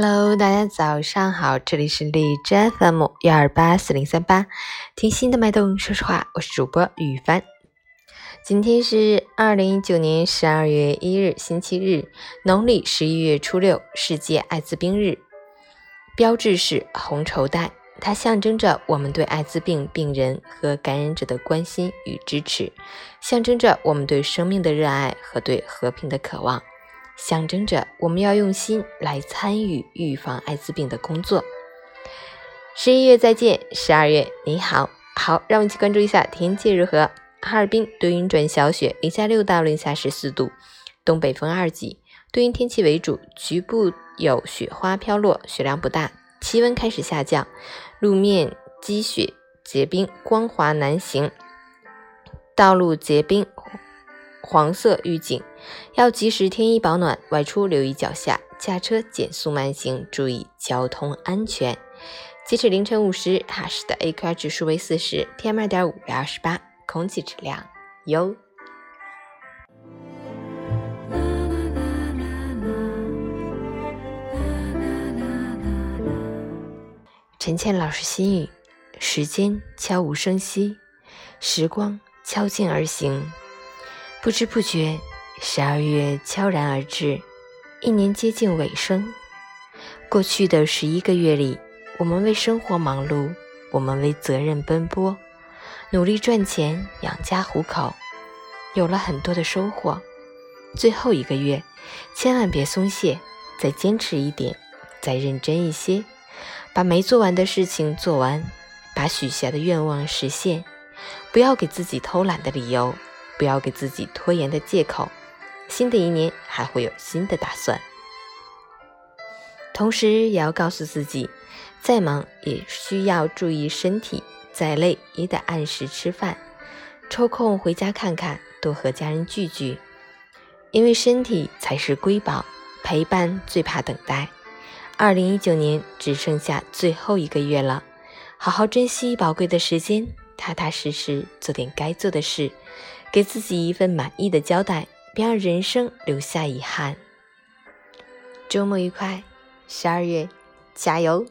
Hello，大家早上好，这里是荔枝 FM 幺二八四零三八，听心的脉动，说实话，我是主播雨帆。今天是二零一九年十二月一日，星期日，农历十一月初六，世界艾滋病日。标志是红绸带，它象征着我们对艾滋病病人和感染者的关心与支持，象征着我们对生命的热爱和对和平的渴望。象征着我们要用心来参与预防艾滋病的工作。十一月再见，十二月你好，好，让我们一起关注一下天气如何。哈尔滨多云转小雪，零下六到零下十四度，东北风二级，多云天气为主，局部有雪花飘落，雪量不大，气温开始下降，路面积雪结冰，光滑难行，道路结冰。黄色预警，要及时添衣保暖，外出留意脚下，驾车减速慢行，注意交通安全。截止凌晨五时，哈市的 AQI 指数为四十，PM 二点五为二十八，空气质量优。陈倩老师心语：时间悄无声息，时光悄静而行。不知不觉，十二月悄然而至，一年接近尾声。过去的十一个月里，我们为生活忙碌，我们为责任奔波，努力赚钱养家糊口，有了很多的收获。最后一个月，千万别松懈，再坚持一点，再认真一些，把没做完的事情做完，把许下的愿望实现，不要给自己偷懒的理由。不要给自己拖延的借口，新的一年还会有新的打算。同时，也要告诉自己，再忙也需要注意身体，再累也得按时吃饭，抽空回家看看，多和家人聚聚，因为身体才是瑰宝，陪伴最怕等待。二零一九年只剩下最后一个月了，好好珍惜宝贵的时间，踏踏实实做点该做的事。给自己一份满意的交代，别让人生留下遗憾。周末愉快，十二月加油！